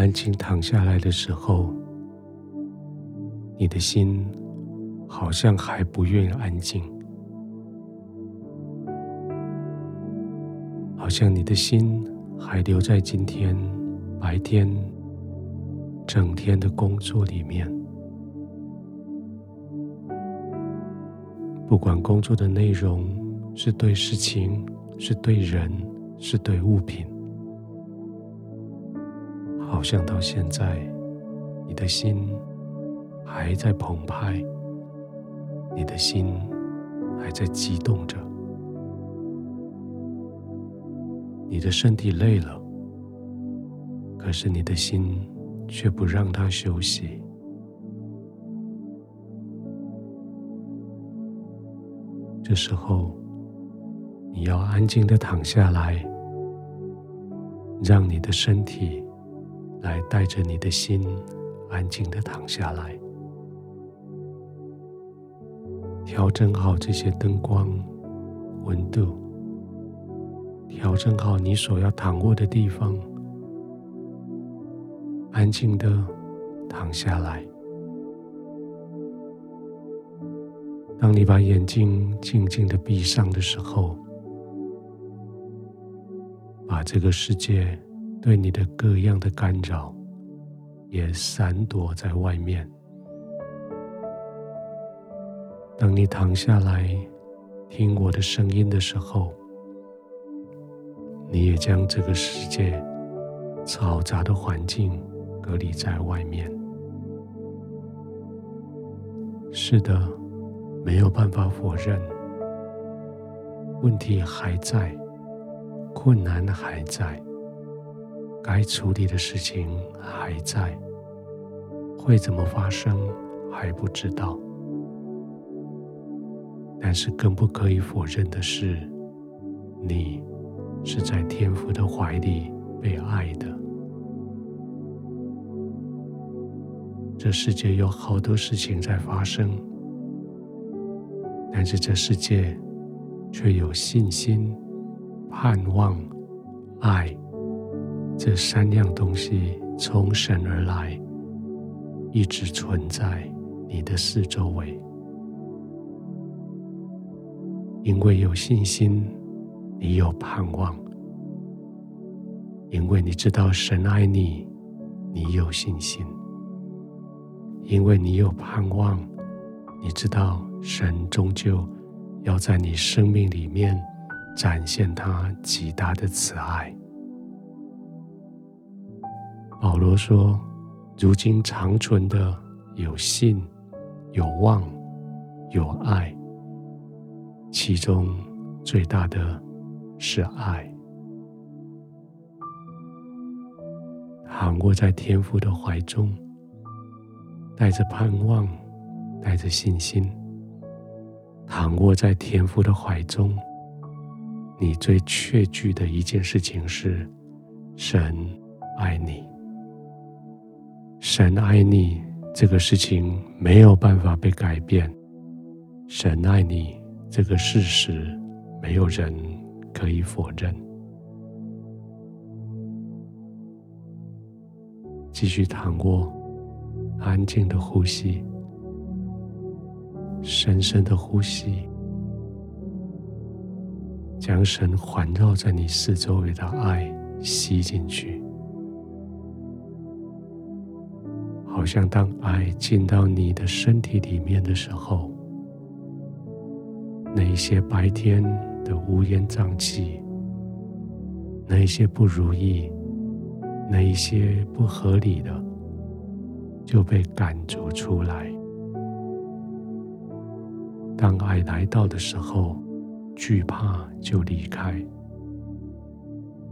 安静躺下来的时候，你的心好像还不愿意安静，好像你的心还留在今天白天整天的工作里面。不管工作的内容是对事情，是对人，是对物品，好像到现在，你的心还在澎湃，你的心还在激动着，你的身体累了，可是你的心却不让它休息。这时候，你要安静的躺下来，让你的身体来带着你的心，安静的躺下来，调整好这些灯光、温度，调整好你所要躺卧的地方，安静的躺下来。当你把眼睛静静的闭上的时候，把这个世界对你的各样的干扰也闪躲在外面。当你躺下来听我的声音的时候，你也将这个世界嘈杂的环境隔离在外面。是的。没有办法否认，问题还在，困难还在，该处理的事情还在，会怎么发生还不知道。但是更不可以否认的是，你是在天父的怀里被爱的。这世界有好多事情在发生。但是这世界却有信心、盼望、爱这三样东西从神而来，一直存在你的四周围。因为有信心，你有盼望；因为你知道神爱你，你有信心；因为你有盼望，你知道。神终究要在你生命里面展现他极大的慈爱。保罗说：“如今长存的有信、有望、有爱，其中最大的是爱。躺卧在天父的怀中，带着盼望，带着信心。”躺卧在天父的怀中，你最确据的一件事情是：神爱你。神爱你这个事情没有办法被改变，神爱你这个事实没有人可以否认。继续躺卧，安静的呼吸。深深的呼吸，将神环绕在你四周围的爱吸进去，好像当爱进到你的身体里面的时候，那一些白天的乌烟瘴气，那一些不如意，那一些不合理的，就被赶逐出来。当爱来到的时候，惧怕就离开；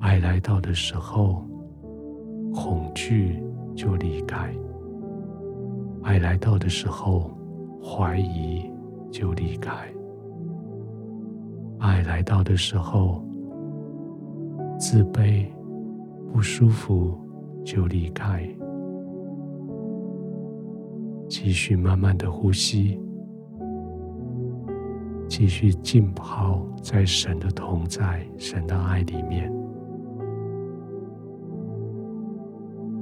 爱来到的时候，恐惧就离开；爱来到的时候，怀疑就离开；爱来到的时候，自卑、不舒服就离开。继续慢慢的呼吸。继续浸泡在神的同在、神的爱里面，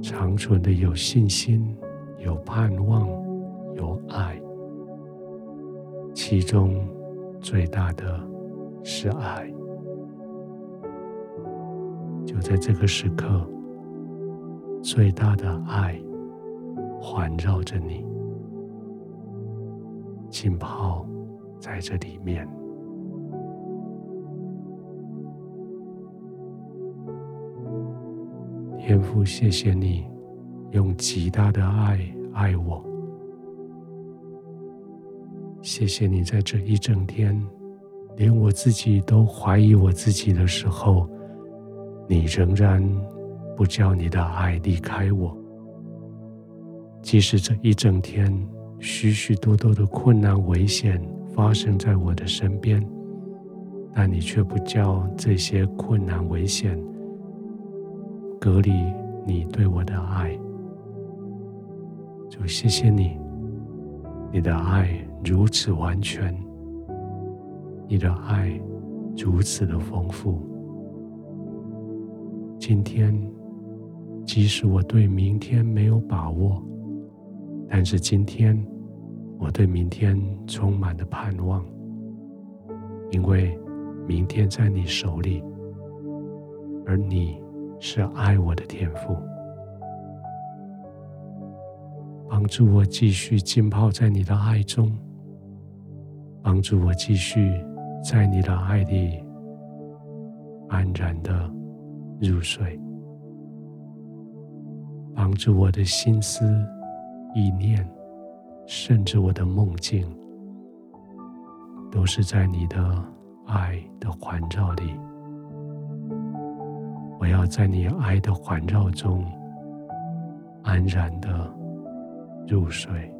长存的有信心、有盼望、有爱，其中最大的是爱。就在这个时刻，最大的爱环绕着你，浸泡在这里面。天父，谢谢你用极大的爱爱我。谢谢你在这一整天，连我自己都怀疑我自己的时候。你仍然不叫你的爱离开我，即使这一整天许许多多的困难危险发生在我的身边，但你却不叫这些困难危险隔离你对我的爱。就谢谢你，你的爱如此完全，你的爱如此的丰富。今天，即使我对明天没有把握，但是今天我对明天充满了盼望，因为明天在你手里，而你是爱我的天赋，帮助我继续浸泡在你的爱中，帮助我继续在你的爱里安然的。入睡，帮助我的心思、意念，甚至我的梦境，都是在你的爱的环绕里。我要在你爱的环绕中安然的入睡。